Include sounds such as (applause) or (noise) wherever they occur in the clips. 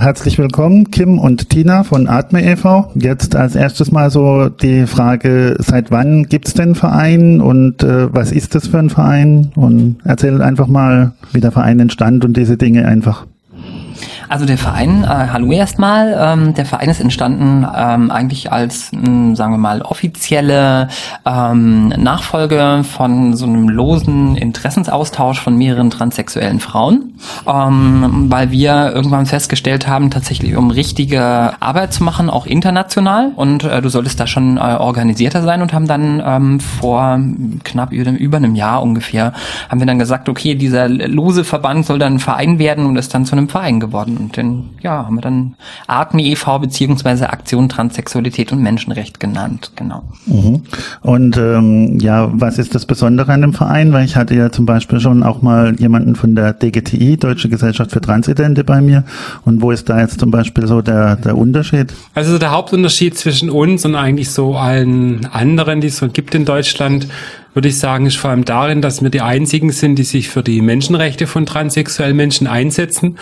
Herzlich willkommen, Kim und Tina von Atme e.V. Jetzt als erstes mal so die Frage, seit wann gibt's den Verein und äh, was ist das für ein Verein? Und erzähl einfach mal, wie der Verein entstand und diese Dinge einfach. Also der Verein, äh, hallo erstmal, ähm, der Verein ist entstanden ähm, eigentlich als, mh, hm, sagen wir mal, offizielle ähm, Nachfolge von so einem losen Interessensaustausch von mehreren transsexuellen Frauen, ähm, weil wir irgendwann festgestellt haben, tatsächlich um richtige Arbeit zu machen, auch international. Und äh, du solltest da schon äh, organisierter sein. Und haben dann ähm, vor knapp über, über einem Jahr ungefähr, haben wir dann gesagt, okay, dieser lose Verband soll dann ein Verein werden und ist dann zu einem Verein geworden. Und den, ja, haben wir dann Atme e.V. beziehungsweise Aktion Transsexualität und Menschenrecht genannt, genau. Mhm. Und ähm, ja, was ist das Besondere an dem Verein? Weil ich hatte ja zum Beispiel schon auch mal jemanden von der DGTI, Deutsche Gesellschaft für Transidente, bei mir. Und wo ist da jetzt zum Beispiel so der, der Unterschied? Also der Hauptunterschied zwischen uns und eigentlich so allen anderen, die es so gibt in Deutschland, würde ich sagen, ist vor allem darin, dass wir die einzigen sind, die sich für die Menschenrechte von transsexuellen Menschen einsetzen.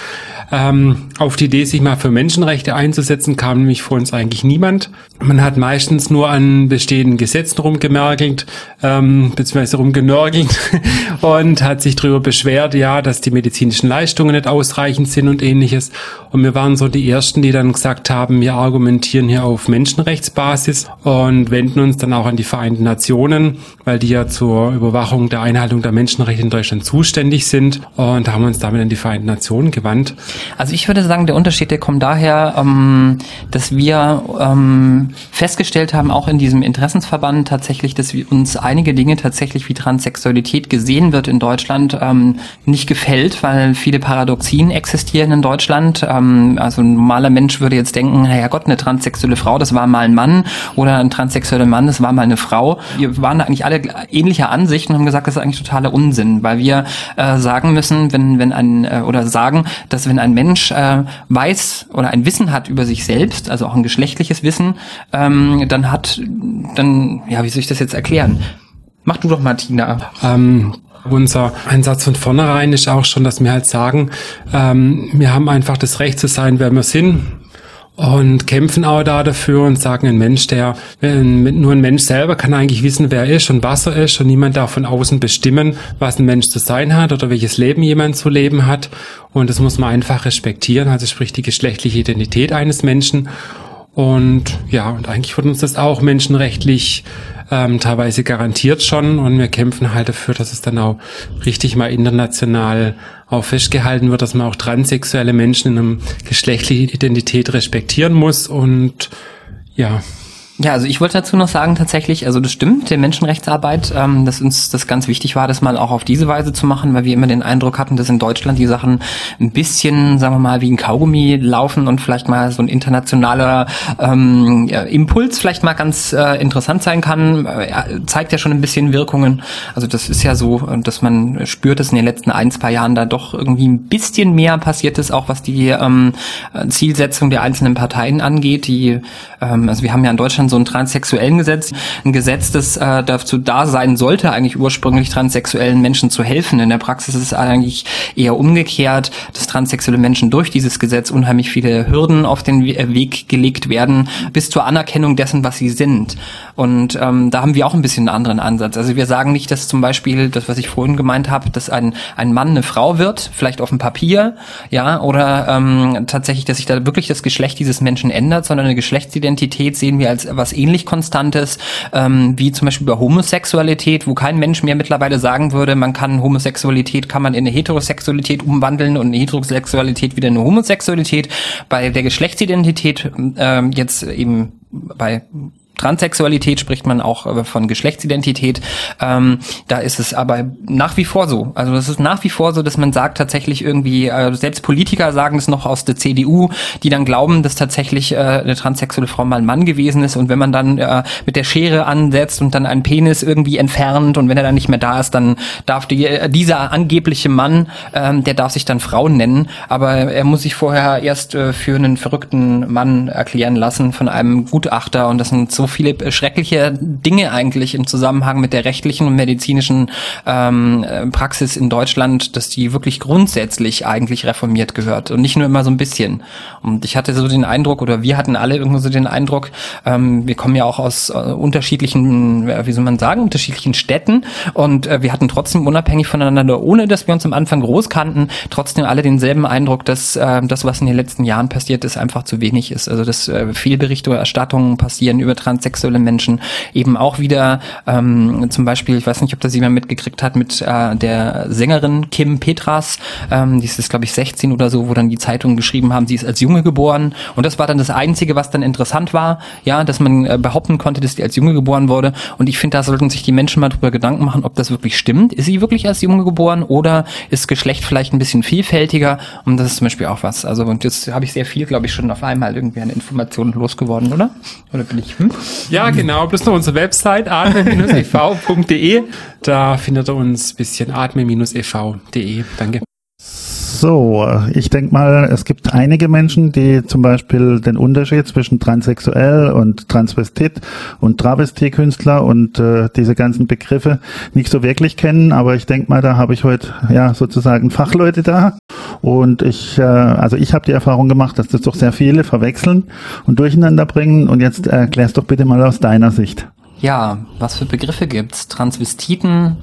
Ähm, auf die Idee, sich mal für Menschenrechte einzusetzen, kam nämlich vor uns eigentlich niemand. Man hat meistens nur an bestehenden Gesetzen rumgemerkelt, ähm, beziehungsweise rumgenörgelt (laughs) und hat sich darüber beschwert, ja, dass die medizinischen Leistungen nicht ausreichend sind und ähnliches. Und wir waren so die Ersten, die dann gesagt haben, wir argumentieren hier auf Menschenrechtsbasis und wenden uns dann auch an die Vereinten Nationen, weil die ja zur Überwachung der Einhaltung der Menschenrechte in Deutschland zuständig sind und haben uns damit an die Vereinten Nationen gewandt. Also ich würde sagen, der Unterschied, der kommt daher, ähm, dass wir ähm, festgestellt haben, auch in diesem Interessensverband tatsächlich, dass uns einige Dinge tatsächlich wie Transsexualität gesehen wird in Deutschland ähm, nicht gefällt, weil viele Paradoxien existieren in Deutschland. Also ein normaler Mensch würde jetzt denken, naja Gott, eine transsexuelle Frau, das war mal ein Mann oder ein transsexueller Mann, das war mal eine Frau. Wir waren eigentlich alle ähnlicher Ansicht und haben gesagt, das ist eigentlich totaler Unsinn, weil wir äh, sagen müssen, wenn, wenn ein, äh, oder sagen, dass wenn ein Mensch äh, weiß oder ein Wissen hat über sich selbst, also auch ein geschlechtliches Wissen, ähm, dann hat, dann, ja, wie soll ich das jetzt erklären? Mach du doch, Martina. Ähm, unser Einsatz von vornherein ist auch schon, dass wir halt sagen, ähm, wir haben einfach das Recht zu sein, wer wir sind und kämpfen auch da dafür und sagen, ein Mensch, der, nur ein Mensch selber kann eigentlich wissen, wer er ist und was er ist und niemand darf von außen bestimmen, was ein Mensch zu sein hat oder welches Leben jemand zu leben hat. Und das muss man einfach respektieren, also sprich die geschlechtliche Identität eines Menschen. Und ja, und eigentlich wird uns das auch menschenrechtlich ähm, teilweise garantiert schon. Und wir kämpfen halt dafür, dass es dann auch richtig mal international auch festgehalten wird, dass man auch transsexuelle Menschen in einem geschlechtlichen Identität respektieren muss. Und ja, ja, also ich wollte dazu noch sagen, tatsächlich, also das stimmt, der Menschenrechtsarbeit, ähm, dass uns das ganz wichtig war, das mal auch auf diese Weise zu machen, weil wir immer den Eindruck hatten, dass in Deutschland die Sachen ein bisschen, sagen wir mal, wie ein Kaugummi laufen und vielleicht mal so ein internationaler ähm, ja, Impuls vielleicht mal ganz äh, interessant sein kann. Äh, zeigt ja schon ein bisschen Wirkungen. Also das ist ja so, dass man spürt, dass in den letzten ein, zwei Jahren da doch irgendwie ein bisschen mehr passiert ist, auch was die ähm, Zielsetzung der einzelnen Parteien angeht. Die, ähm, also wir haben ja in Deutschland so ein transsexuellen Gesetz, ein Gesetz, das äh, dazu da sein sollte, eigentlich ursprünglich transsexuellen Menschen zu helfen. In der Praxis ist es eigentlich eher umgekehrt, dass transsexuelle Menschen durch dieses Gesetz unheimlich viele Hürden auf den Weg gelegt werden, bis zur Anerkennung dessen, was sie sind. Und ähm, da haben wir auch ein bisschen einen anderen Ansatz. Also wir sagen nicht, dass zum Beispiel das, was ich vorhin gemeint habe, dass ein, ein Mann eine Frau wird, vielleicht auf dem Papier, ja, oder ähm, tatsächlich, dass sich da wirklich das Geschlecht dieses Menschen ändert, sondern eine Geschlechtsidentität sehen wir als was ähnlich Konstantes, ähm, wie zum Beispiel bei Homosexualität, wo kein Mensch mehr mittlerweile sagen würde, man kann Homosexualität, kann man in eine Heterosexualität umwandeln und eine Heterosexualität wieder in eine Homosexualität. Bei der Geschlechtsidentität äh, jetzt eben bei Transsexualität spricht man auch äh, von Geschlechtsidentität. Ähm, da ist es aber nach wie vor so. Also es ist nach wie vor so, dass man sagt tatsächlich irgendwie, äh, selbst Politiker sagen es noch aus der CDU, die dann glauben, dass tatsächlich äh, eine transsexuelle Frau mal ein Mann gewesen ist und wenn man dann äh, mit der Schere ansetzt und dann einen Penis irgendwie entfernt und wenn er dann nicht mehr da ist, dann darf die, äh, dieser angebliche Mann, ähm, der darf sich dann Frau nennen, aber er muss sich vorher erst äh, für einen verrückten Mann erklären lassen von einem Gutachter und das sind so viele schreckliche Dinge eigentlich im Zusammenhang mit der rechtlichen und medizinischen ähm, äh, Praxis in Deutschland, dass die wirklich grundsätzlich eigentlich reformiert gehört und nicht nur immer so ein bisschen. Und ich hatte so den Eindruck, oder wir hatten alle irgendwie so den Eindruck, ähm, wir kommen ja auch aus äh, unterschiedlichen, wie soll man sagen, unterschiedlichen Städten und äh, wir hatten trotzdem unabhängig voneinander, ohne dass wir uns am Anfang groß kannten, trotzdem alle denselben Eindruck, dass äh, das, was in den letzten Jahren passiert ist, einfach zu wenig ist. Also dass äh, viel Berichterstattungen passieren über transsexuelle Menschen, eben auch wieder ähm, zum Beispiel, ich weiß nicht, ob das jemand mitgekriegt hat, mit äh, der Sängerin Kim Petras, ähm, die ist glaube ich 16 oder so, wo dann die Zeitungen geschrieben haben, sie ist als Junge geboren und das war dann das Einzige, was dann interessant war, ja, dass man äh, behaupten konnte, dass sie als Junge geboren wurde und ich finde, da sollten sich die Menschen mal drüber Gedanken machen, ob das wirklich stimmt. Ist sie wirklich als Junge geboren oder ist Geschlecht vielleicht ein bisschen vielfältiger und das ist zum Beispiel auch was. Also und jetzt habe ich sehr viel, glaube ich, schon auf einmal irgendwie an Informationen losgeworden, oder? Oder bin ich? Hm? Ja, genau. Plus noch unsere Website atme-ev.de. Da findet ihr uns bisschen atme-ev.de. Danke. So, ich denke mal, es gibt einige Menschen, die zum Beispiel den Unterschied zwischen transsexuell und Transvestit und Travestiekünstler und äh, diese ganzen Begriffe nicht so wirklich kennen, aber ich denke mal, da habe ich heute ja sozusagen Fachleute da und ich, äh, also ich habe die Erfahrung gemacht, dass das doch sehr viele verwechseln und durcheinander bringen und jetzt erklärst doch bitte mal aus deiner Sicht. Ja, was für Begriffe gibt's? Transvestiten,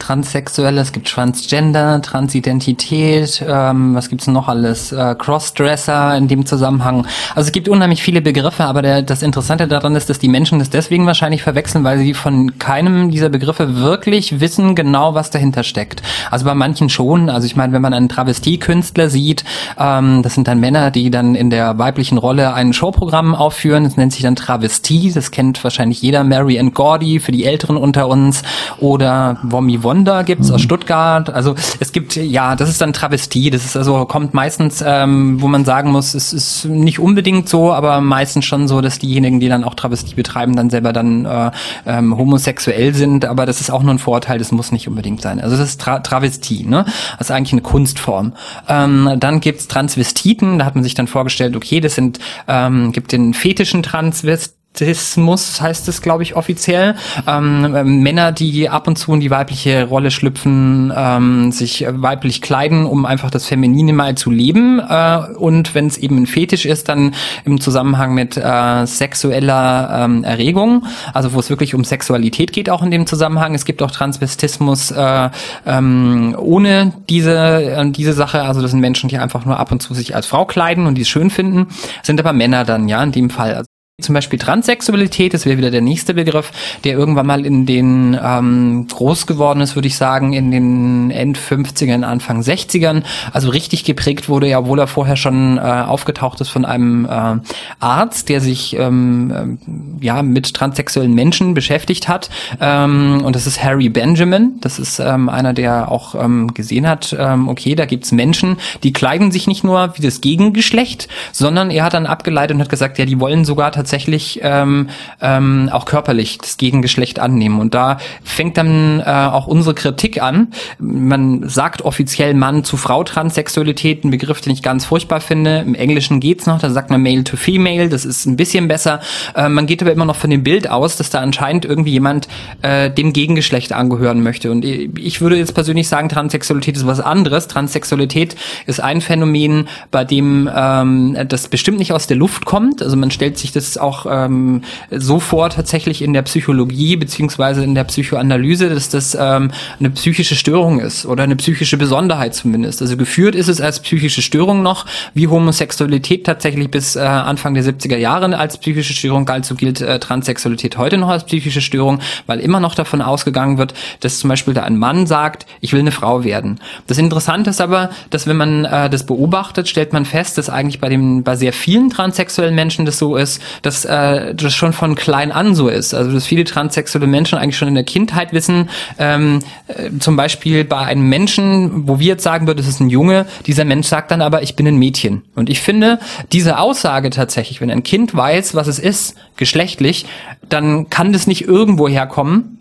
Transsexuelle, es gibt Transgender, Transidentität, ähm, was gibt's noch alles? Äh, Crossdresser in dem Zusammenhang. Also es gibt unheimlich viele Begriffe, aber der, das Interessante daran ist, dass die Menschen das deswegen wahrscheinlich verwechseln, weil sie von keinem dieser Begriffe wirklich wissen genau, was dahinter steckt. Also bei manchen schon. Also ich meine, wenn man einen Travestiekünstler sieht, ähm, das sind dann Männer, die dann in der weiblichen Rolle ein Showprogramm aufführen. Das nennt sich dann Travestie. Das kennt wahrscheinlich jeder. Mary and Gordy für die Älteren unter uns oder Womi Wonder gibt's mhm. aus Stuttgart. Also es gibt, ja, das ist dann Travestie. Das ist also, kommt meistens, ähm, wo man sagen muss, es ist nicht unbedingt so, aber meistens schon so, dass diejenigen, die dann auch Travestie betreiben, dann selber dann äh, ähm, homosexuell sind. Aber das ist auch nur ein Vorteil, das muss nicht unbedingt sein. Also das ist Tra Travestie, ne? Das ist eigentlich eine Kunstform. Ähm, dann gibt's Transvestiten, da hat man sich dann vorgestellt, okay, das sind, ähm, gibt den fetischen Transvest Sexismus heißt es, glaube ich, offiziell. Ähm, äh, Männer, die ab und zu in die weibliche Rolle schlüpfen, ähm, sich weiblich kleiden, um einfach das Feminine mal zu leben. Äh, und wenn es eben ein Fetisch ist, dann im Zusammenhang mit äh, sexueller ähm, Erregung, also wo es wirklich um Sexualität geht, auch in dem Zusammenhang. Es gibt auch Transvestismus äh, ähm, ohne diese, äh, diese Sache. Also das sind Menschen, die einfach nur ab und zu sich als Frau kleiden und die es schön finden, sind aber Männer dann, ja, in dem Fall. Zum Beispiel Transsexualität, das wäre wieder der nächste Begriff, der irgendwann mal in den ähm, groß geworden ist, würde ich sagen, in den End 50ern, Anfang 60ern, also richtig geprägt wurde, ja, obwohl er vorher schon äh, aufgetaucht ist von einem äh, Arzt, der sich ähm, äh, ja mit transsexuellen Menschen beschäftigt hat. Ähm, und das ist Harry Benjamin. Das ist ähm, einer, der auch ähm, gesehen hat, ähm, okay, da gibt's Menschen, die kleiden sich nicht nur wie das Gegengeschlecht, sondern er hat dann abgeleitet und hat gesagt, ja, die wollen sogar tatsächlich tatsächlich ähm, ähm, auch körperlich das Gegengeschlecht annehmen. Und da fängt dann äh, auch unsere Kritik an. Man sagt offiziell Mann zu Frau Transsexualität, ein Begriff, den ich ganz furchtbar finde. Im Englischen geht's noch, da sagt man Male to Female, das ist ein bisschen besser. Äh, man geht aber immer noch von dem Bild aus, dass da anscheinend irgendwie jemand äh, dem Gegengeschlecht angehören möchte. Und ich würde jetzt persönlich sagen, Transsexualität ist was anderes. Transsexualität ist ein Phänomen, bei dem ähm, das bestimmt nicht aus der Luft kommt. Also man stellt sich das auch ähm, so vor tatsächlich in der Psychologie beziehungsweise in der Psychoanalyse, dass das ähm, eine psychische Störung ist oder eine psychische Besonderheit zumindest. Also geführt ist es als psychische Störung noch, wie Homosexualität tatsächlich bis äh, Anfang der 70er Jahre als psychische Störung galt, so gilt äh, Transsexualität heute noch als psychische Störung, weil immer noch davon ausgegangen wird, dass zum Beispiel da ein Mann sagt, ich will eine Frau werden. Das Interessante ist aber, dass wenn man äh, das beobachtet, stellt man fest, dass eigentlich bei dem bei sehr vielen transsexuellen Menschen das so ist, dass äh, das schon von klein an so ist. Also dass viele transsexuelle Menschen eigentlich schon in der Kindheit wissen, ähm, äh, zum Beispiel bei einem Menschen, wo wir jetzt sagen würden, das ist ein Junge, dieser Mensch sagt dann aber, ich bin ein Mädchen. Und ich finde, diese Aussage tatsächlich, wenn ein Kind weiß, was es ist, geschlechtlich, dann kann das nicht irgendwo herkommen,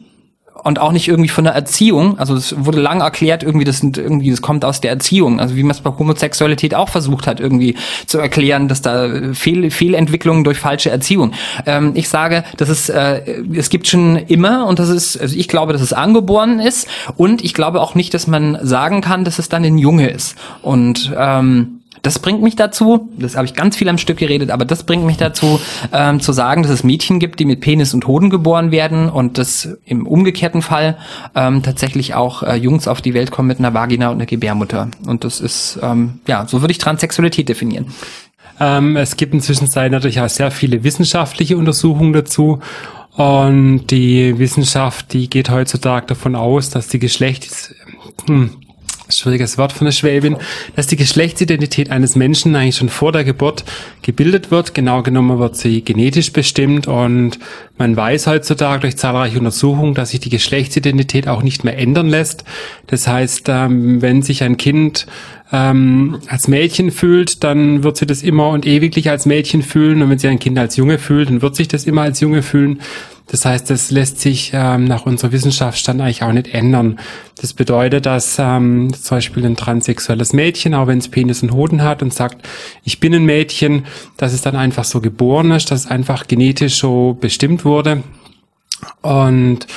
und auch nicht irgendwie von der Erziehung. Also es wurde lang erklärt, irgendwie das sind irgendwie das kommt aus der Erziehung. Also wie man es bei Homosexualität auch versucht hat, irgendwie zu erklären, dass da Fehl, Fehlentwicklungen durch falsche Erziehung. Ähm, ich sage, das ist äh, es gibt schon immer und das ist also ich glaube, dass es angeboren ist und ich glaube auch nicht, dass man sagen kann, dass es dann ein Junge ist. Und ähm, das bringt mich dazu, das habe ich ganz viel am Stück geredet, aber das bringt mich dazu, ähm, zu sagen, dass es Mädchen gibt, die mit Penis und Hoden geboren werden und dass im umgekehrten Fall ähm, tatsächlich auch äh, Jungs auf die Welt kommen mit einer Vagina und einer Gebärmutter. Und das ist, ähm, ja, so würde ich Transsexualität definieren. Ähm, es gibt inzwischen natürlich auch sehr viele wissenschaftliche Untersuchungen dazu. Und die Wissenschaft, die geht heutzutage davon aus, dass die Geschlechts, hm, schwieriges Wort von der Schwäbin, dass die Geschlechtsidentität eines Menschen eigentlich schon vor der Geburt gebildet wird. Genau genommen wird sie genetisch bestimmt und man weiß heutzutage durch zahlreiche Untersuchungen, dass sich die Geschlechtsidentität auch nicht mehr ändern lässt. Das heißt, ähm, wenn sich ein Kind ähm, als Mädchen fühlt, dann wird sie das immer und ewiglich als Mädchen fühlen. Und wenn sie ein Kind als Junge fühlt, dann wird sich das immer als Junge fühlen. Das heißt, das lässt sich ähm, nach unserer Wissenschaftsstand eigentlich auch nicht ändern. Das bedeutet, dass ähm, zum Beispiel ein transsexuelles Mädchen, auch wenn es Penis und Hoden hat und sagt, ich bin ein Mädchen, dass es dann einfach so geboren ist, dass es einfach genetisch so bestimmt wurde. Und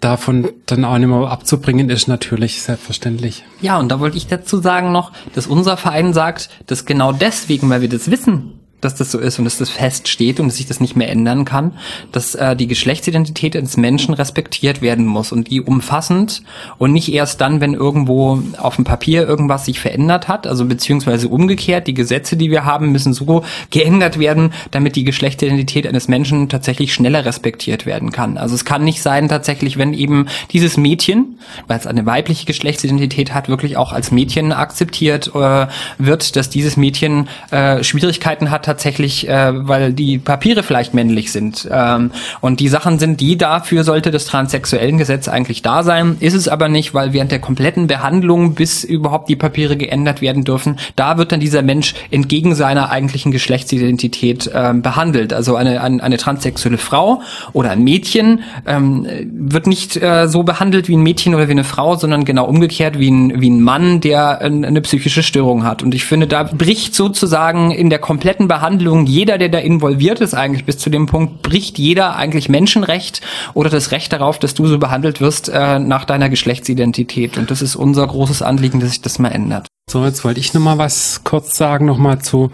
davon dann auch nicht mehr abzubringen, ist natürlich selbstverständlich. Ja, und da wollte ich dazu sagen noch, dass unser Verein sagt, dass genau deswegen, weil wir das wissen, dass das so ist und dass das feststeht und dass sich das nicht mehr ändern kann, dass äh, die Geschlechtsidentität des Menschen respektiert werden muss und die umfassend und nicht erst dann, wenn irgendwo auf dem Papier irgendwas sich verändert hat, also beziehungsweise umgekehrt, die Gesetze, die wir haben, müssen so geändert werden, damit die Geschlechtsidentität eines Menschen tatsächlich schneller respektiert werden kann. Also es kann nicht sein tatsächlich, wenn eben dieses Mädchen, weil es eine weibliche Geschlechtsidentität hat, wirklich auch als Mädchen akzeptiert äh, wird, dass dieses Mädchen äh, Schwierigkeiten hat, tatsächlich, äh, weil die Papiere vielleicht männlich sind. Ähm, und die Sachen sind die, dafür sollte das transsexuellen Gesetz eigentlich da sein. Ist es aber nicht, weil während der kompletten Behandlung, bis überhaupt die Papiere geändert werden dürfen, da wird dann dieser Mensch entgegen seiner eigentlichen Geschlechtsidentität äh, behandelt. Also eine, eine, eine transsexuelle Frau oder ein Mädchen ähm, wird nicht äh, so behandelt wie ein Mädchen oder wie eine Frau, sondern genau umgekehrt wie ein, wie ein Mann, der eine psychische Störung hat. Und ich finde, da bricht sozusagen in der kompletten Behandlung Behandlung, jeder, der da involviert ist, eigentlich bis zu dem Punkt, bricht jeder eigentlich Menschenrecht oder das Recht darauf, dass du so behandelt wirst äh, nach deiner Geschlechtsidentität. Und das ist unser großes Anliegen, dass sich das mal ändert. So, jetzt wollte ich noch mal was kurz sagen, noch mal zu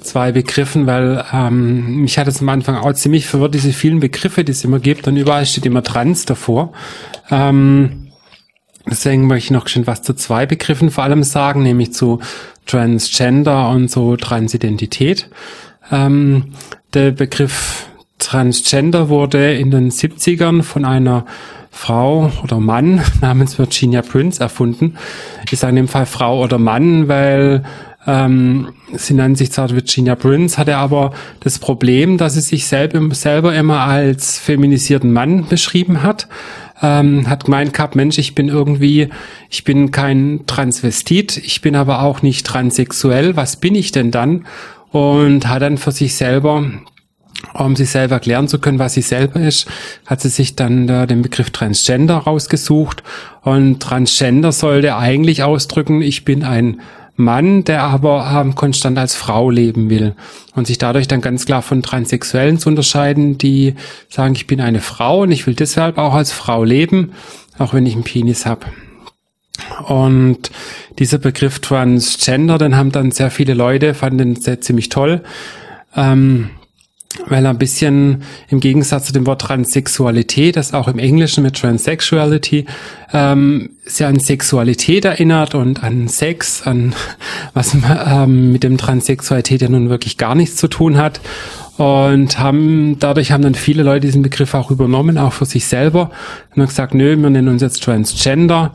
zwei Begriffen, weil ähm, mich hat es am Anfang auch ziemlich verwirrt, diese vielen Begriffe, die es immer gibt und überall steht immer Trans davor. Ähm, deswegen möchte ich noch schon was zu zwei Begriffen vor allem sagen, nämlich zu Transgender und so Transidentität. Ähm, der Begriff Transgender wurde in den 70ern von einer Frau oder Mann (laughs) namens Virginia Prince erfunden. Ich sage in dem Fall Frau oder Mann, weil ähm, sie nennt sich zwar Virginia Prince, hatte aber das Problem, dass sie sich selber, selber immer als feminisierten Mann beschrieben hat ähm, hat gemeint gehabt, Mensch, ich bin irgendwie, ich bin kein Transvestit, ich bin aber auch nicht transsexuell, was bin ich denn dann? Und hat dann für sich selber um sich selber erklären zu können, was sie selber ist, hat sie sich dann äh, den Begriff Transgender rausgesucht. Und Transgender sollte eigentlich ausdrücken, ich bin ein Mann, der aber ähm, konstant als Frau leben will und sich dadurch dann ganz klar von Transsexuellen zu unterscheiden, die sagen, ich bin eine Frau und ich will deshalb auch als Frau leben, auch wenn ich einen Penis habe. Und dieser Begriff Transgender, den haben dann sehr viele Leute, fanden den sehr ziemlich toll. Ähm, weil er ein bisschen im Gegensatz zu dem Wort Transsexualität, das auch im Englischen mit Transsexuality ähm, sehr an Sexualität erinnert und an Sex, an (laughs) was ähm, mit dem Transsexualität ja nun wirklich gar nichts zu tun hat. Und haben, dadurch haben dann viele Leute diesen Begriff auch übernommen, auch für sich selber. Und haben gesagt, nö, wir nennen uns jetzt Transgender,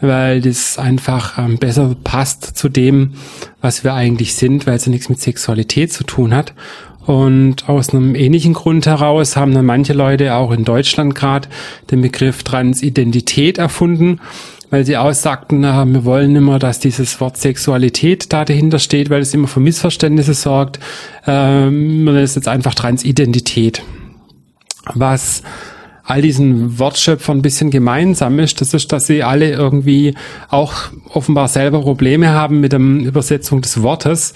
weil das einfach ähm, besser passt zu dem, was wir eigentlich sind, weil es ja nichts mit Sexualität zu tun hat. Und aus einem ähnlichen Grund heraus haben dann manche Leute auch in Deutschland gerade den Begriff Transidentität erfunden, weil sie aussagten, na, wir wollen immer, dass dieses Wort Sexualität da dahinter steht, weil es immer für Missverständnisse sorgt. Ähm, man ist jetzt einfach Transidentität. Was all diesen Wortschöpfern ein bisschen gemeinsam ist. Das ist, dass sie alle irgendwie auch offenbar selber Probleme haben mit der Übersetzung des Wortes,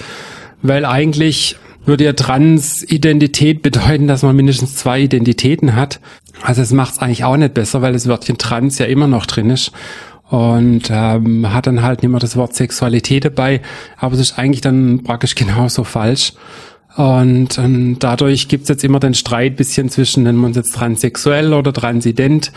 weil eigentlich würde ja Transidentität bedeuten, dass man mindestens zwei Identitäten hat. Also es macht es eigentlich auch nicht besser, weil das Wörtchen Trans ja immer noch drin ist und ähm, hat dann halt nicht mehr das Wort Sexualität dabei, aber es ist eigentlich dann praktisch genauso falsch. Und, und dadurch gibt's jetzt immer den Streit bisschen zwischen, nennen wir uns jetzt transsexuell oder transident.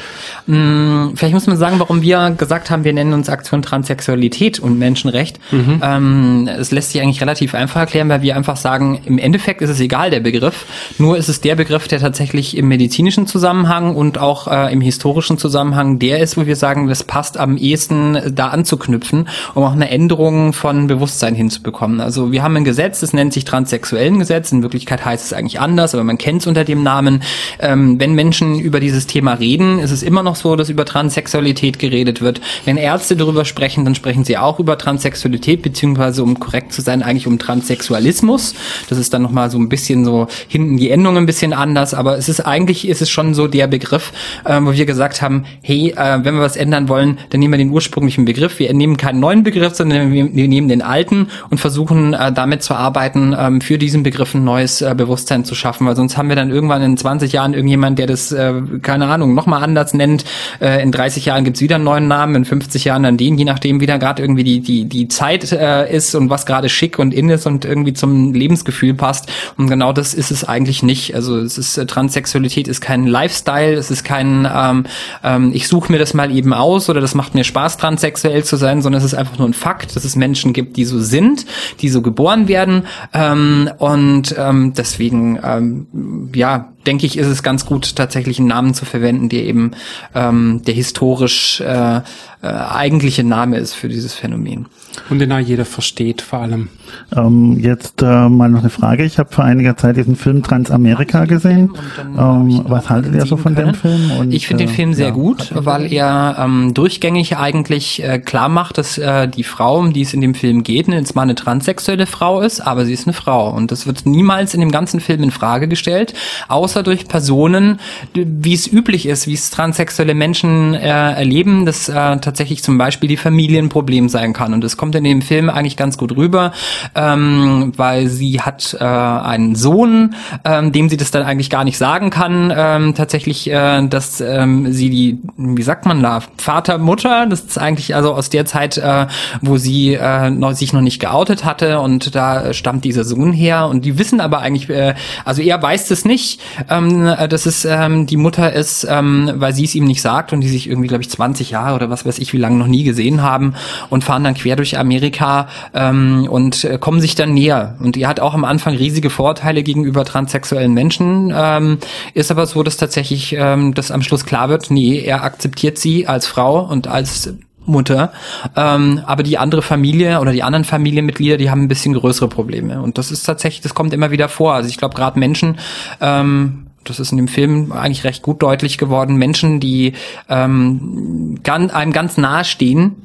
Hm, vielleicht muss man sagen, warum wir gesagt haben, wir nennen uns Aktion Transsexualität und Menschenrecht. Mhm. Ähm, es lässt sich eigentlich relativ einfach erklären, weil wir einfach sagen, im Endeffekt ist es egal, der Begriff. Nur ist es der Begriff, der tatsächlich im medizinischen Zusammenhang und auch äh, im historischen Zusammenhang der ist, wo wir sagen, das passt am ehesten da anzuknüpfen, um auch eine Änderung von Bewusstsein hinzubekommen. Also wir haben ein Gesetz, das nennt sich transsexuellen Gesetz. In Wirklichkeit heißt es eigentlich anders, aber man kennt es unter dem Namen. Ähm, wenn Menschen über dieses Thema reden, ist es immer noch so, dass über Transsexualität geredet wird. Wenn Ärzte darüber sprechen, dann sprechen sie auch über Transsexualität, beziehungsweise um korrekt zu sein, eigentlich um Transsexualismus. Das ist dann nochmal so ein bisschen so hinten die Endung ein bisschen anders, aber es ist eigentlich, ist es schon so der Begriff, äh, wo wir gesagt haben, hey, äh, wenn wir was ändern wollen, dann nehmen wir den ursprünglichen Begriff. Wir nehmen keinen neuen Begriff, sondern wir, wir nehmen den alten und versuchen äh, damit zu arbeiten, ähm, für diesen Begriff Begriff ein neues äh, Bewusstsein zu schaffen, weil sonst haben wir dann irgendwann in 20 Jahren irgendjemand, der das, äh, keine Ahnung, nochmal anders nennt. Äh, in 30 Jahren gibt's wieder einen neuen Namen, in 50 Jahren dann den, je nachdem, wie da gerade irgendwie die, die, die Zeit äh, ist und was gerade schick und in ist und irgendwie zum Lebensgefühl passt. Und genau das ist es eigentlich nicht. Also es ist äh, Transsexualität ist kein Lifestyle, es ist kein ähm, ähm, ich suche mir das mal eben aus oder das macht mir Spaß, transsexuell zu sein, sondern es ist einfach nur ein Fakt, dass es Menschen gibt, die so sind, die so geboren werden ähm, und und ähm, deswegen, ähm, ja, denke ich, ist es ganz gut, tatsächlich einen Namen zu verwenden, der eben ähm, der historisch äh, äh, eigentliche Name ist für dieses Phänomen. Und den auch jeder versteht vor allem. Ähm, jetzt äh, mal noch eine Frage. Ich habe vor einiger Zeit diesen Film Transamerika gesehen. Ähm, was haltet ihr so von können? dem Film? Und, ich finde den Film sehr ja, gut, weil er ähm, durchgängig eigentlich äh, klar macht, dass äh, die Frau, um die es in dem Film geht, jetzt mal eine transsexuelle Frau ist, aber sie ist eine Frau. Und das wird niemals in dem ganzen Film in Frage gestellt, außer durch Personen, wie es üblich ist, wie es transsexuelle Menschen äh, erleben, dass äh, tatsächlich zum Beispiel die Familie ein Problem sein kann. Und das kommt in dem Film eigentlich ganz gut rüber ähm, weil sie hat äh, einen Sohn, ähm, dem sie das dann eigentlich gar nicht sagen kann, ähm, tatsächlich, äh, dass ähm, sie die, wie sagt man da, Vater, Mutter, das ist eigentlich also aus der Zeit, äh, wo sie äh, noch, sich noch nicht geoutet hatte und da stammt dieser Sohn her und die wissen aber eigentlich, äh, also er weiß das nicht, ähm, dass es ähm, die Mutter ist, ähm, weil sie es ihm nicht sagt und die sich irgendwie, glaube ich, 20 Jahre oder was weiß ich, wie lange noch nie gesehen haben und fahren dann quer durch Amerika ähm, und äh, kommen sich dann näher. Und ihr hat auch am Anfang riesige Vorteile gegenüber transsexuellen Menschen. Ähm, ist aber so, dass tatsächlich ähm, das am Schluss klar wird, nee, er akzeptiert sie als Frau und als Mutter. Ähm, aber die andere Familie oder die anderen Familienmitglieder, die haben ein bisschen größere Probleme. Und das ist tatsächlich, das kommt immer wieder vor. Also ich glaube, gerade Menschen, ähm, das ist in dem Film eigentlich recht gut deutlich geworden, Menschen, die ähm, ganz, einem ganz nahe stehen,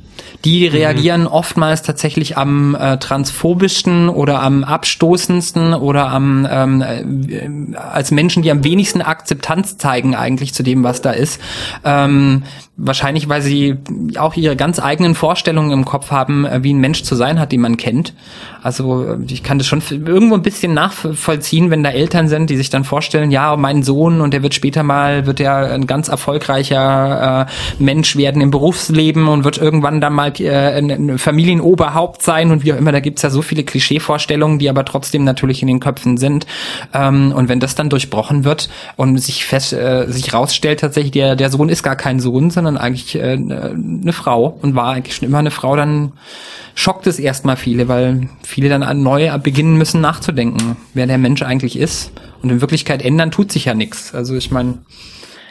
die mhm. reagieren mhm. oftmals tatsächlich am äh, transphobischsten oder am abstoßendsten oder am ähm, äh, als Menschen, die am wenigsten Akzeptanz zeigen eigentlich zu dem, was da ist. Ähm, wahrscheinlich, weil sie auch ihre ganz eigenen Vorstellungen im Kopf haben, äh, wie ein Mensch zu sein hat, den man kennt. Also äh, ich kann das schon irgendwo ein bisschen nachvollziehen, wenn da Eltern sind, die sich dann vorstellen, ja, mein Sohn und der wird später mal, wird er ein ganz erfolgreicher äh, Mensch werden im Berufsleben und wird irgendwann dann mal äh, ein Familienoberhaupt sein und wie auch immer, da gibt's ja so viele Klischeevorstellungen, die aber trotzdem natürlich in den Köpfen sind. Ähm, und wenn das dann durchbrochen wird und sich fest, äh, sich rausstellt tatsächlich, der, der Sohn ist gar kein Sohn, sondern eigentlich äh, eine Frau und war eigentlich schon immer eine Frau, dann schockt es erstmal viele, weil viele dann neu beginnen müssen nachzudenken, wer der Mensch eigentlich ist. Und in Wirklichkeit ändern tut sich ja nichts. Also ich meine,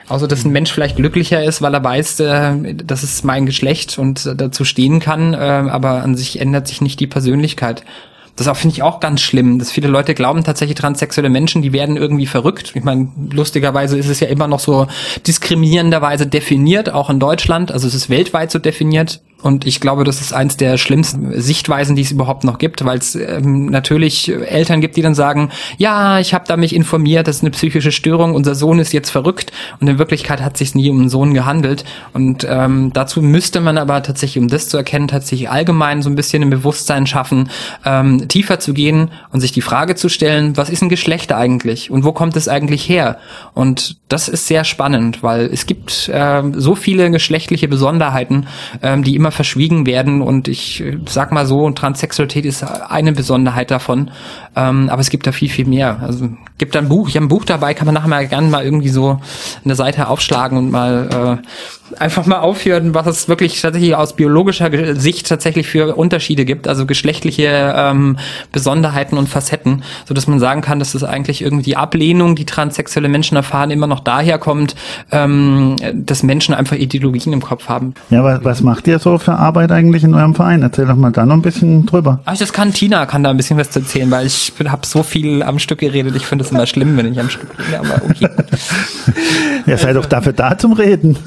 außer dass ein Mensch vielleicht glücklicher ist, weil er weiß, äh, das ist mein Geschlecht und dazu stehen kann, äh, aber an sich ändert sich nicht die Persönlichkeit. Das finde ich auch ganz schlimm, dass viele Leute glauben tatsächlich transsexuelle Menschen, die werden irgendwie verrückt. Ich meine, lustigerweise ist es ja immer noch so diskriminierenderweise definiert, auch in Deutschland. Also es ist weltweit so definiert Und ich glaube, das ist eins der schlimmsten Sichtweisen, die es überhaupt noch gibt, weil es ähm, natürlich Eltern gibt, die dann sagen, ja, ich habe da mich informiert, das ist eine psychische Störung, unser Sohn ist jetzt verrückt und in Wirklichkeit hat sich nie um einen Sohn gehandelt. Und ähm, dazu müsste man aber tatsächlich, um das zu erkennen, tatsächlich allgemein so ein bisschen ein Bewusstsein schaffen, ähm, tiefer zu gehen und sich die Frage zu stellen, was ist ein Geschlecht eigentlich und wo kommt es eigentlich her? Und das ist sehr spannend, weil es gibt äh, so viele geschlechtliche Besonderheiten, ähm, die immer immer verschwiegen werden. Und ich äh, sag mal so, Transsexualität ist eine Besonderheit davon, ähm, aber es gibt da viel, viel mehr. Also gibt da ein Buch, ich habe ein Buch dabei, kann man nachher mal gerne mal irgendwie so eine Seite aufschlagen und mal äh, einfach mal aufhören, was es wirklich tatsächlich aus biologischer Sicht tatsächlich für Unterschiede gibt, also geschlechtliche ähm, Besonderheiten und Facetten, so dass man sagen kann, dass es eigentlich irgendwie die Ablehnung, die transsexuelle Menschen erfahren, immer noch daher kommt, ähm, dass Menschen einfach Ideologien im Kopf haben. Ja, was, was macht ihr so für Arbeit eigentlich in eurem Verein? Erzähl doch mal da noch ein bisschen drüber. Ach, das kann Tina, kann da ein bisschen was erzählen, weil ich habe so viel am Stück geredet. Ich finde es immer schlimm, wenn ich am Stück rede, aber okay. (laughs) ja, sei doch dafür da zum Reden.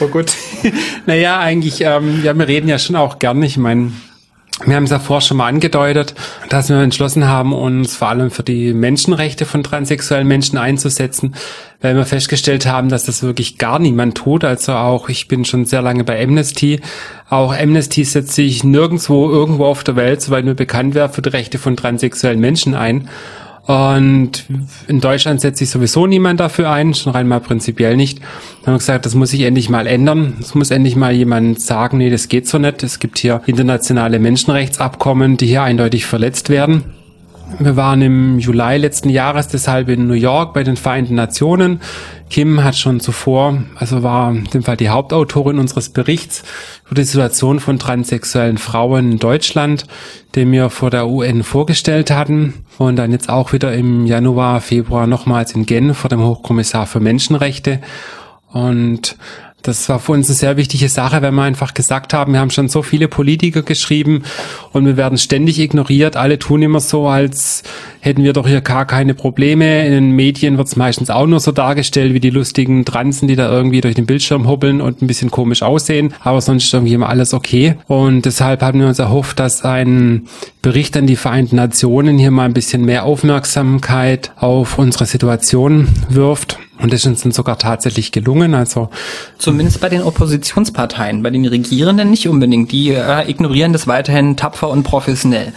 Oh gut. (laughs) naja, eigentlich, ähm, ja, wir reden ja schon auch gern. Ich meine, wir haben es ja vorher schon mal angedeutet, dass wir entschlossen haben, uns vor allem für die Menschenrechte von transsexuellen Menschen einzusetzen, weil wir festgestellt haben, dass das wirklich gar niemand tut. Also auch, ich bin schon sehr lange bei Amnesty. Auch Amnesty setzt sich nirgendwo irgendwo auf der Welt, soweit mir bekannt wäre, für die Rechte von transsexuellen Menschen ein. Und in Deutschland setzt sich sowieso niemand dafür ein, schon rein mal prinzipiell nicht. Dann haben wir gesagt, das muss sich endlich mal ändern. Es muss endlich mal jemand sagen, nee, das geht so nicht. Es gibt hier internationale Menschenrechtsabkommen, die hier eindeutig verletzt werden. Wir waren im Juli letzten Jahres deshalb in New York bei den Vereinten Nationen. Kim hat schon zuvor, also war in dem Fall die Hauptautorin unseres Berichts über die Situation von transsexuellen Frauen in Deutschland, den wir vor der UN vorgestellt hatten und dann jetzt auch wieder im Januar, Februar nochmals in Genf vor dem Hochkommissar für Menschenrechte. Und das war für uns eine sehr wichtige Sache, weil wir einfach gesagt haben, wir haben schon so viele Politiker geschrieben und wir werden ständig ignoriert. Alle tun immer so, als hätten wir doch hier gar keine Probleme. In den Medien wird es meistens auch nur so dargestellt, wie die lustigen Transen, die da irgendwie durch den Bildschirm hubbeln und ein bisschen komisch aussehen. Aber sonst ist irgendwie immer alles okay. Und deshalb haben wir uns erhofft, dass ein Bericht an die Vereinten Nationen hier mal ein bisschen mehr Aufmerksamkeit auf unsere Situation wirft. Und das ist uns dann sogar tatsächlich gelungen. Also zumindest bei den Oppositionsparteien, bei den Regierenden nicht unbedingt. Die äh, ignorieren das weiterhin tapfer und professionell.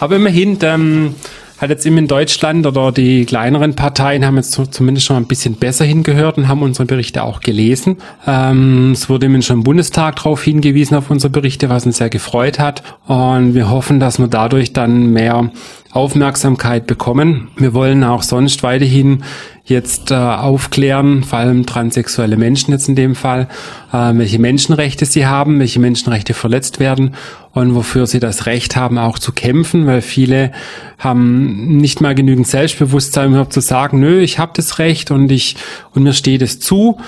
Aber immerhin ähm, hat jetzt eben in Deutschland oder die kleineren Parteien haben jetzt zumindest schon ein bisschen besser hingehört und haben unsere Berichte auch gelesen. Ähm, es wurde eben schon im Bundestag darauf hingewiesen auf unsere Berichte, was uns sehr gefreut hat. Und wir hoffen, dass wir dadurch dann mehr Aufmerksamkeit bekommen. Wir wollen auch sonst weiterhin jetzt äh, aufklären, vor allem transsexuelle Menschen jetzt in dem Fall, äh, welche Menschenrechte sie haben, welche Menschenrechte verletzt werden und wofür sie das Recht haben, auch zu kämpfen, weil viele haben nicht mal genügend Selbstbewusstsein, um überhaupt zu sagen, nö, ich habe das Recht und ich und mir steht es zu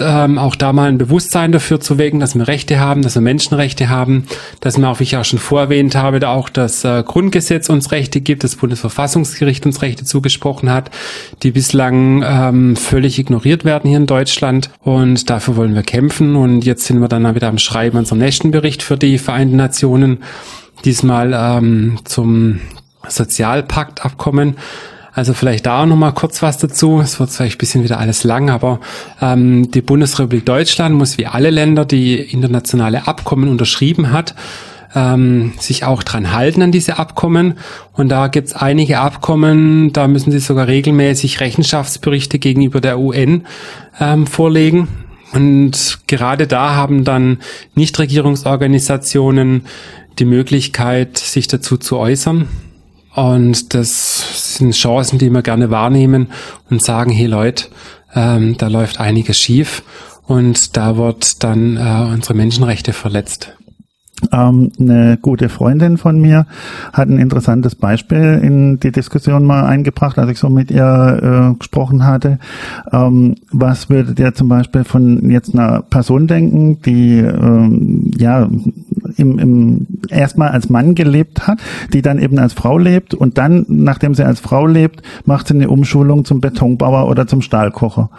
ähm, auch da mal ein Bewusstsein dafür zu wecken, dass wir Rechte haben, dass wir Menschenrechte haben, dass wir auch, wie ich auch schon vorerwähnt habe, da auch das äh, Grundgesetz uns Rechte gibt, das Bundesverfassungsgericht uns Rechte zugesprochen hat, die bislang ähm, völlig ignoriert werden hier in Deutschland. Und dafür wollen wir kämpfen. Und jetzt sind wir dann wieder am Schreiben unserem nächsten Bericht für die Vereinten Nationen, diesmal ähm, zum Sozialpaktabkommen. Also vielleicht da noch mal kurz was dazu. Es wird vielleicht ein bisschen wieder alles lang, aber ähm, die Bundesrepublik Deutschland muss wie alle Länder, die internationale Abkommen unterschrieben hat, ähm, sich auch dran halten an diese Abkommen. Und da gibt's einige Abkommen, da müssen sie sogar regelmäßig Rechenschaftsberichte gegenüber der UN ähm, vorlegen. Und gerade da haben dann Nichtregierungsorganisationen die Möglichkeit, sich dazu zu äußern. Und das sind Chancen, die wir gerne wahrnehmen und sagen, hey Leute, ähm, da läuft einiges schief und da wird dann äh, unsere Menschenrechte verletzt. Ähm, eine gute Freundin von mir hat ein interessantes Beispiel in die Diskussion mal eingebracht, als ich so mit ihr äh, gesprochen hatte. Ähm, was würdet ihr zum Beispiel von jetzt einer Person denken, die ähm, ja im, im erstmal als Mann gelebt hat, die dann eben als Frau lebt und dann, nachdem sie als Frau lebt, macht sie eine Umschulung zum Betonbauer oder zum Stahlkocher.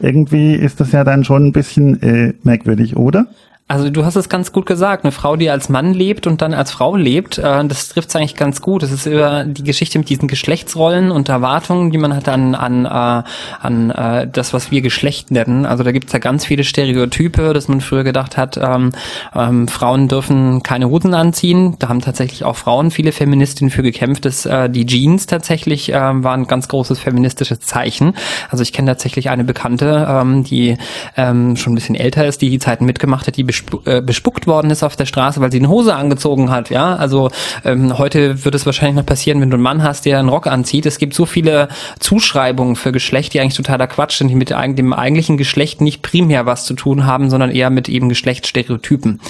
Irgendwie ist das ja dann schon ein bisschen äh, merkwürdig, oder? Also du hast es ganz gut gesagt, eine Frau, die als Mann lebt und dann als Frau lebt, äh, das trifft es eigentlich ganz gut. Es ist über die Geschichte mit diesen Geschlechtsrollen und Erwartungen, die man hat an, an, äh, an äh, das, was wir Geschlecht nennen. Also da gibt es ja ganz viele Stereotype, dass man früher gedacht hat, ähm, ähm, Frauen dürfen keine Hosen anziehen. Da haben tatsächlich auch Frauen, viele Feministinnen für gekämpft, dass äh, die Jeans tatsächlich äh, war ein ganz großes feministisches Zeichen. Also ich kenne tatsächlich eine Bekannte, ähm, die ähm, schon ein bisschen älter ist, die die Zeiten mitgemacht hat, die äh, bespuckt worden ist auf der Straße, weil sie eine Hose angezogen hat. Ja, also ähm, heute wird es wahrscheinlich noch passieren, wenn du einen Mann hast, der einen Rock anzieht. Es gibt so viele Zuschreibungen für Geschlecht, die eigentlich totaler Quatsch sind, die mit dem eigentlichen Geschlecht nicht primär was zu tun haben, sondern eher mit eben Geschlechtsstereotypen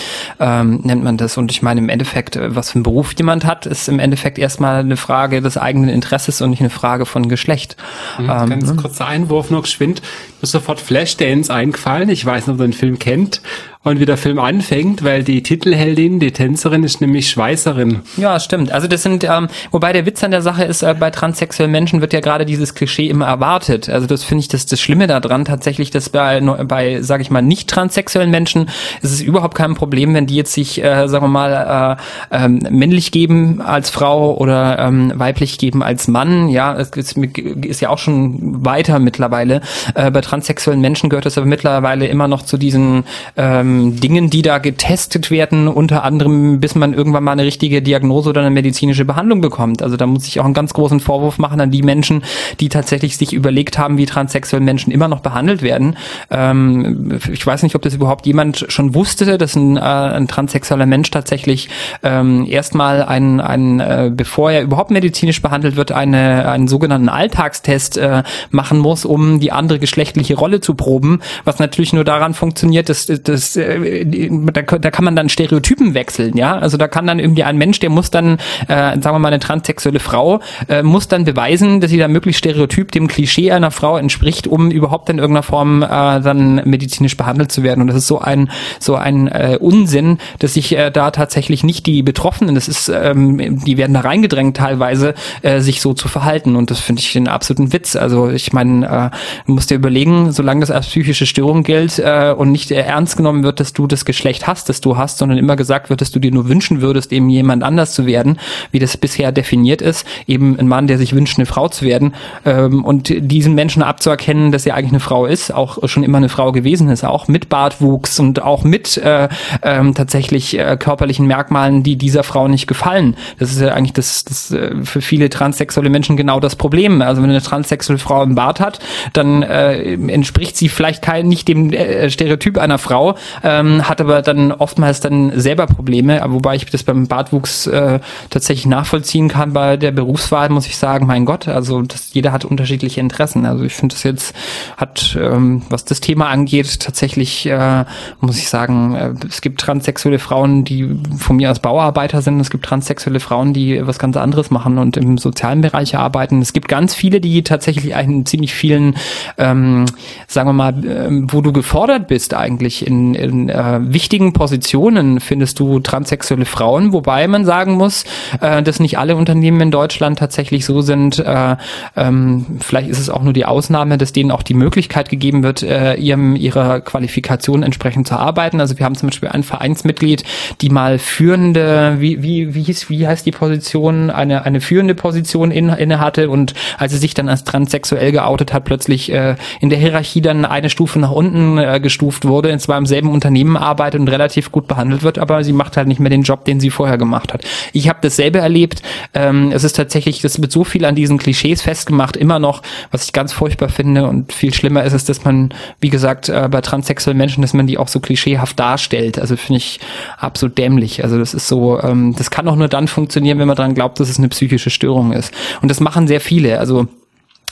ähm, nennt man das. Und ich meine im Endeffekt, äh, was für einen Beruf jemand hat, ist im Endeffekt erstmal eine Frage des eigenen Interesses und nicht eine Frage von Geschlecht. Mhm, ähm, ganz ne? kurzer Einwurf noch geschwind. Mir ist sofort Flashdance eingefallen. Ich weiß nicht, ob ihr den Film kennt und wie der Film anfängt, weil die Titelheldin, die Tänzerin, ist nämlich Schweißerin. Ja, stimmt. Also das sind, ähm, wobei der Witz an der Sache ist, äh, bei transsexuellen Menschen wird ja gerade dieses Klischee immer erwartet. Also das finde ich das, das Schlimme daran tatsächlich, dass bei, bei sage ich mal, nicht transsexuellen Menschen ist es überhaupt kein Problem, wenn die jetzt sich, äh, sagen wir mal, äh, äh, männlich geben als Frau oder ähm, weiblich geben als Mann. Ja, es ist, ist ja auch schon weiter mittlerweile. Äh, bei transsexuellen Menschen gehört es aber mittlerweile immer noch zu diesen ähm, ähm, Dingen, die da getestet werden, unter anderem, bis man irgendwann mal eine richtige Diagnose oder eine medizinische Behandlung bekommt. Also da muss ich auch einen ganz großen Vorwurf machen an die Menschen, die tatsächlich sich überlegt haben, wie transsexuelle Menschen immer noch behandelt werden. Ähm, ich weiß nicht, ob das überhaupt jemand schon wusste, dass ein, äh, ein transsexueller Mensch tatsächlich ähm, erstmal ein, ein äh, bevor er überhaupt medizinisch behandelt wird, eine, einen sogenannten Alltagstest äh, machen muss, um die andere geschlechtliche Rolle zu proben, was natürlich nur daran funktioniert, dass, dass da, da kann man dann Stereotypen wechseln, ja. Also da kann dann irgendwie ein Mensch, der muss dann, äh, sagen wir mal, eine transsexuelle Frau, äh, muss dann beweisen, dass sie da möglichst stereotyp dem Klischee einer Frau entspricht, um überhaupt in irgendeiner Form äh, dann medizinisch behandelt zu werden. Und das ist so ein so ein äh, Unsinn, dass sich äh, da tatsächlich nicht die Betroffenen, das ist, ähm, die werden da reingedrängt teilweise, äh, sich so zu verhalten. Und das finde ich einen absoluten Witz. Also ich meine, äh, du musst dir überlegen, solange das als psychische Störung gilt äh, und nicht äh, ernst genommen wird, dass du das Geschlecht hast, das du hast, sondern immer gesagt wird, dass du dir nur wünschen würdest, eben jemand anders zu werden, wie das bisher definiert ist, eben ein Mann, der sich wünscht, eine Frau zu werden ähm, und diesen Menschen abzuerkennen, dass er eigentlich eine Frau ist, auch schon immer eine Frau gewesen ist, auch mit Bartwuchs und auch mit äh, ähm, tatsächlich äh, körperlichen Merkmalen, die dieser Frau nicht gefallen. Das ist ja eigentlich das, das äh, für viele transsexuelle Menschen genau das Problem. Also wenn eine transsexuelle Frau einen Bart hat, dann äh, entspricht sie vielleicht kein, nicht dem äh, Stereotyp einer Frau, ähm, hat aber dann oftmals dann selber Probleme, wobei ich das beim Bartwuchs äh, tatsächlich nachvollziehen kann. Bei der Berufswahl muss ich sagen, mein Gott, also das, jeder hat unterschiedliche Interessen. Also ich finde das jetzt hat, ähm, was das Thema angeht, tatsächlich äh, muss ich sagen, äh, es gibt transsexuelle Frauen, die von mir als Bauarbeiter sind, es gibt transsexuelle Frauen, die was ganz anderes machen und im sozialen Bereich arbeiten. Es gibt ganz viele, die tatsächlich einen ziemlich vielen, ähm, sagen wir mal, äh, wo du gefordert bist eigentlich in, in in äh, wichtigen Positionen findest du transsexuelle Frauen, wobei man sagen muss, äh, dass nicht alle Unternehmen in Deutschland tatsächlich so sind. Äh, ähm, vielleicht ist es auch nur die Ausnahme, dass denen auch die Möglichkeit gegeben wird, äh, ihrem ihrer Qualifikation entsprechend zu arbeiten. Also wir haben zum Beispiel ein Vereinsmitglied, die mal führende, wie wie wie hieß wie heißt die Position, eine eine führende Position in, inne hatte und als sie sich dann als transsexuell geoutet hat, plötzlich äh, in der Hierarchie dann eine Stufe nach unten äh, gestuft wurde, und zwar im selben Unternehmen arbeitet und relativ gut behandelt wird, aber sie macht halt nicht mehr den Job, den sie vorher gemacht hat. Ich habe dasselbe erlebt. Ähm, es ist tatsächlich, das wird so viel an diesen Klischees festgemacht, immer noch, was ich ganz furchtbar finde und viel schlimmer ist es, dass man, wie gesagt, äh, bei transsexuellen Menschen, dass man die auch so klischeehaft darstellt. Also finde ich absolut dämlich. Also das ist so, ähm, das kann auch nur dann funktionieren, wenn man daran glaubt, dass es eine psychische Störung ist. Und das machen sehr viele. Also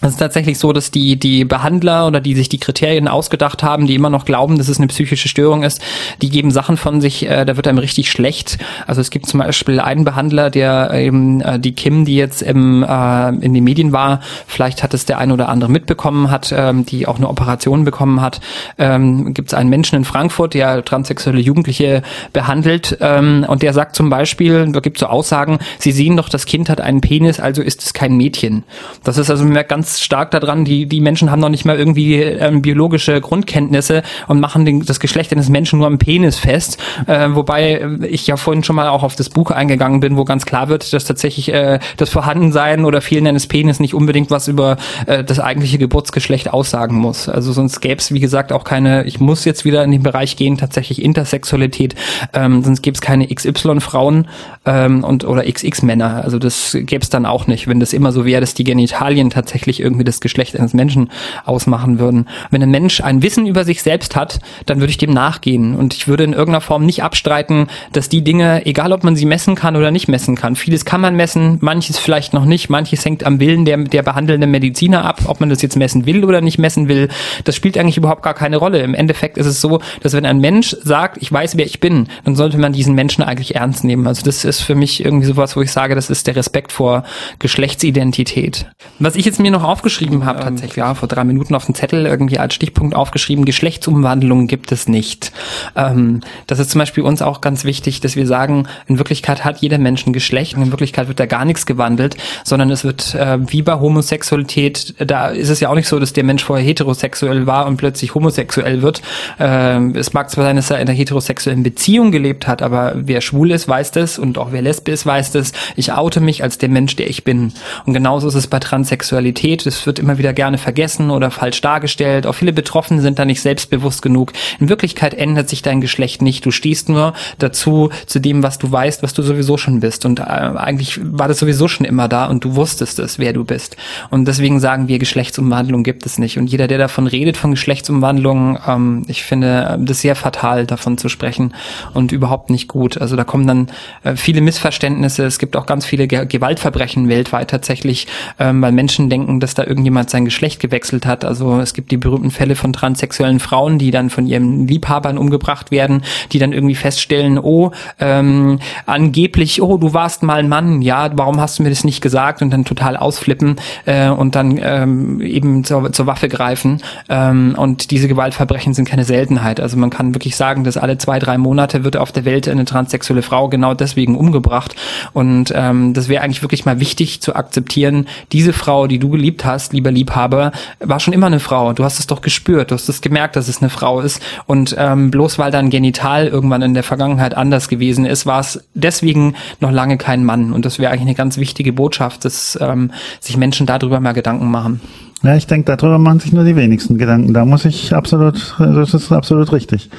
es ist tatsächlich so, dass die, die Behandler oder die sich die Kriterien ausgedacht haben, die immer noch glauben, dass es eine psychische Störung ist, die geben Sachen von sich, äh, da wird einem richtig schlecht. Also es gibt zum Beispiel einen Behandler, der eben äh, die Kim, die jetzt im, äh, in den Medien war, vielleicht hat es der ein oder andere mitbekommen hat, ähm, die auch eine Operation bekommen hat. Ähm, gibt es einen Menschen in Frankfurt, der transsexuelle Jugendliche behandelt ähm, und der sagt zum Beispiel, da gibt es so Aussagen, sie sehen doch, das Kind hat einen Penis, also ist es kein Mädchen. Das ist also ganz ganz stark daran, die, die Menschen haben noch nicht mal irgendwie ähm, biologische Grundkenntnisse und machen den, das Geschlecht eines Menschen nur am Penis fest. Äh, wobei ich ja vorhin schon mal auch auf das Buch eingegangen bin, wo ganz klar wird, dass tatsächlich äh, das Vorhandensein oder Fehlen eines Penis nicht unbedingt was über äh, das eigentliche Geburtsgeschlecht aussagen muss. Also sonst gäbe es, wie gesagt, auch keine, ich muss jetzt wieder in den Bereich gehen, tatsächlich Intersexualität, ähm, sonst gäbe es keine XY-Frauen ähm, und oder XX-Männer. Also das gäbe es dann auch nicht, wenn das immer so wäre, dass die Genitalien tatsächlich irgendwie das Geschlecht eines Menschen ausmachen würden. Wenn ein Mensch ein Wissen über sich selbst hat, dann würde ich dem nachgehen und ich würde in irgendeiner Form nicht abstreiten, dass die Dinge, egal ob man sie messen kann oder nicht messen kann, vieles kann man messen, manches vielleicht noch nicht, manches hängt am Willen der, der behandelnden Mediziner ab, ob man das jetzt messen will oder nicht messen will, das spielt eigentlich überhaupt gar keine Rolle. Im Endeffekt ist es so, dass wenn ein Mensch sagt, ich weiß, wer ich bin, dann sollte man diesen Menschen eigentlich ernst nehmen. Also das ist für mich irgendwie sowas, wo ich sage, das ist der Respekt vor Geschlechtsidentität. Was ich jetzt mir noch aufgeschrieben habe, ähm, tatsächlich, ja, vor drei Minuten auf dem Zettel irgendwie als Stichpunkt aufgeschrieben, Geschlechtsumwandlungen gibt es nicht. Ähm, das ist zum Beispiel uns auch ganz wichtig, dass wir sagen, in Wirklichkeit hat jeder Mensch ein Geschlecht und in Wirklichkeit wird da gar nichts gewandelt, sondern es wird äh, wie bei Homosexualität, da ist es ja auch nicht so, dass der Mensch vorher heterosexuell war und plötzlich homosexuell wird. Ähm, es mag zwar sein, dass er in einer heterosexuellen Beziehung gelebt hat, aber wer schwul ist, weiß das und auch wer lesbisch ist, weiß das. Ich oute mich als der Mensch, der ich bin. Und genauso ist es bei Transsexualität. Es wird immer wieder gerne vergessen oder falsch dargestellt. Auch viele Betroffene sind da nicht selbstbewusst genug. In Wirklichkeit ändert sich dein Geschlecht nicht. Du stehst nur dazu, zu dem, was du weißt, was du sowieso schon bist. Und äh, eigentlich war das sowieso schon immer da und du wusstest es, wer du bist. Und deswegen sagen wir, Geschlechtsumwandlung gibt es nicht. Und jeder, der davon redet, von Geschlechtsumwandlung, ähm, ich finde das sehr fatal, davon zu sprechen und überhaupt nicht gut. Also da kommen dann äh, viele Missverständnisse. Es gibt auch ganz viele Ge Gewaltverbrechen weltweit tatsächlich, ähm, weil Menschen denken, dass da irgendjemand sein Geschlecht gewechselt hat. Also es gibt die berühmten Fälle von transsexuellen Frauen, die dann von ihren Liebhabern umgebracht werden, die dann irgendwie feststellen, oh, ähm, angeblich, oh, du warst mal ein Mann, ja, warum hast du mir das nicht gesagt? Und dann total ausflippen äh, und dann ähm, eben zur, zur Waffe greifen. Ähm, und diese Gewaltverbrechen sind keine Seltenheit. Also man kann wirklich sagen, dass alle zwei, drei Monate wird auf der Welt eine transsexuelle Frau genau deswegen umgebracht. Und ähm, das wäre eigentlich wirklich mal wichtig zu akzeptieren, diese Frau, die du geliebt hast, lieber Liebhaber, war schon immer eine Frau. Du hast es doch gespürt, du hast es gemerkt, dass es eine Frau ist. Und ähm, bloß weil dein Genital irgendwann in der Vergangenheit anders gewesen ist, war es deswegen noch lange kein Mann. Und das wäre eigentlich eine ganz wichtige Botschaft, dass ähm, sich Menschen darüber mal Gedanken machen. Ja, ich denke, darüber machen sich nur die wenigsten Gedanken. Da muss ich absolut, das ist absolut richtig.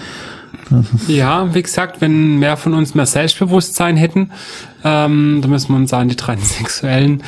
Ja, wie gesagt, wenn mehr von uns mehr Selbstbewusstsein hätten, ähm, da müssen wir uns an die Transsexuellen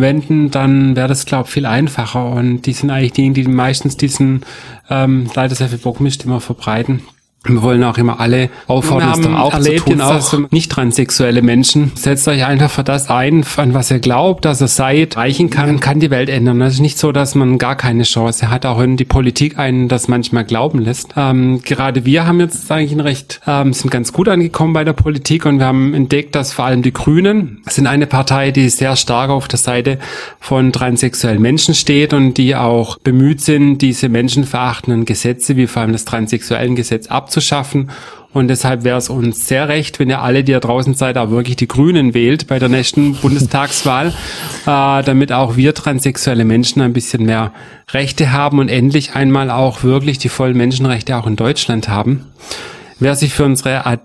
wenden, dann wäre das, glaube ich, viel einfacher. Und die sind eigentlich diejenigen, die meistens diesen ähm, leider sehr viel Bockmist immer verbreiten. Wir wollen auch immer alle auffordern, es doch auch erlebt zu tun, auch nicht transsexuelle Menschen. Setzt euch einfach für das ein, an was ihr glaubt, dass ihr seid, reichen kann, kann die Welt ändern. Es ist nicht so, dass man gar keine Chance hat, auch wenn die Politik einen das manchmal glauben lässt. Ähm, gerade wir haben jetzt eigentlich ein recht, ähm, sind ganz gut angekommen bei der Politik und wir haben entdeckt, dass vor allem die Grünen sind eine Partei, die sehr stark auf der Seite von transsexuellen Menschen steht und die auch bemüht sind, diese menschenverachtenden Gesetze, wie vor allem das transsexuellen Gesetz ab abzuschaffen. Und deshalb wäre es uns sehr recht, wenn ihr alle, die da draußen seid, auch wirklich die Grünen wählt bei der nächsten (laughs) Bundestagswahl, äh, damit auch wir transsexuelle Menschen ein bisschen mehr Rechte haben und endlich einmal auch wirklich die vollen Menschenrechte auch in Deutschland haben. Wer sich für unsere Art,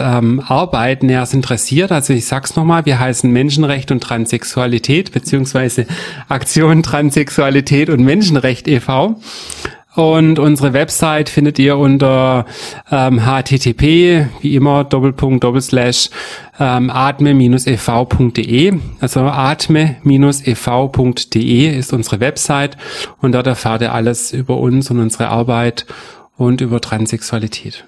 ähm, Arbeit näher interessiert, also ich sag's nochmal, wir heißen Menschenrecht und Transsexualität, beziehungsweise Aktion Transsexualität und Menschenrecht e.V. Und unsere Website findet ihr unter ähm, http, wie immer, Doppelpunkt, Doppelslash, ähm, atme-ev.de. Also atme-ev.de ist unsere Website und dort erfahrt ihr alles über uns und unsere Arbeit und über Transsexualität.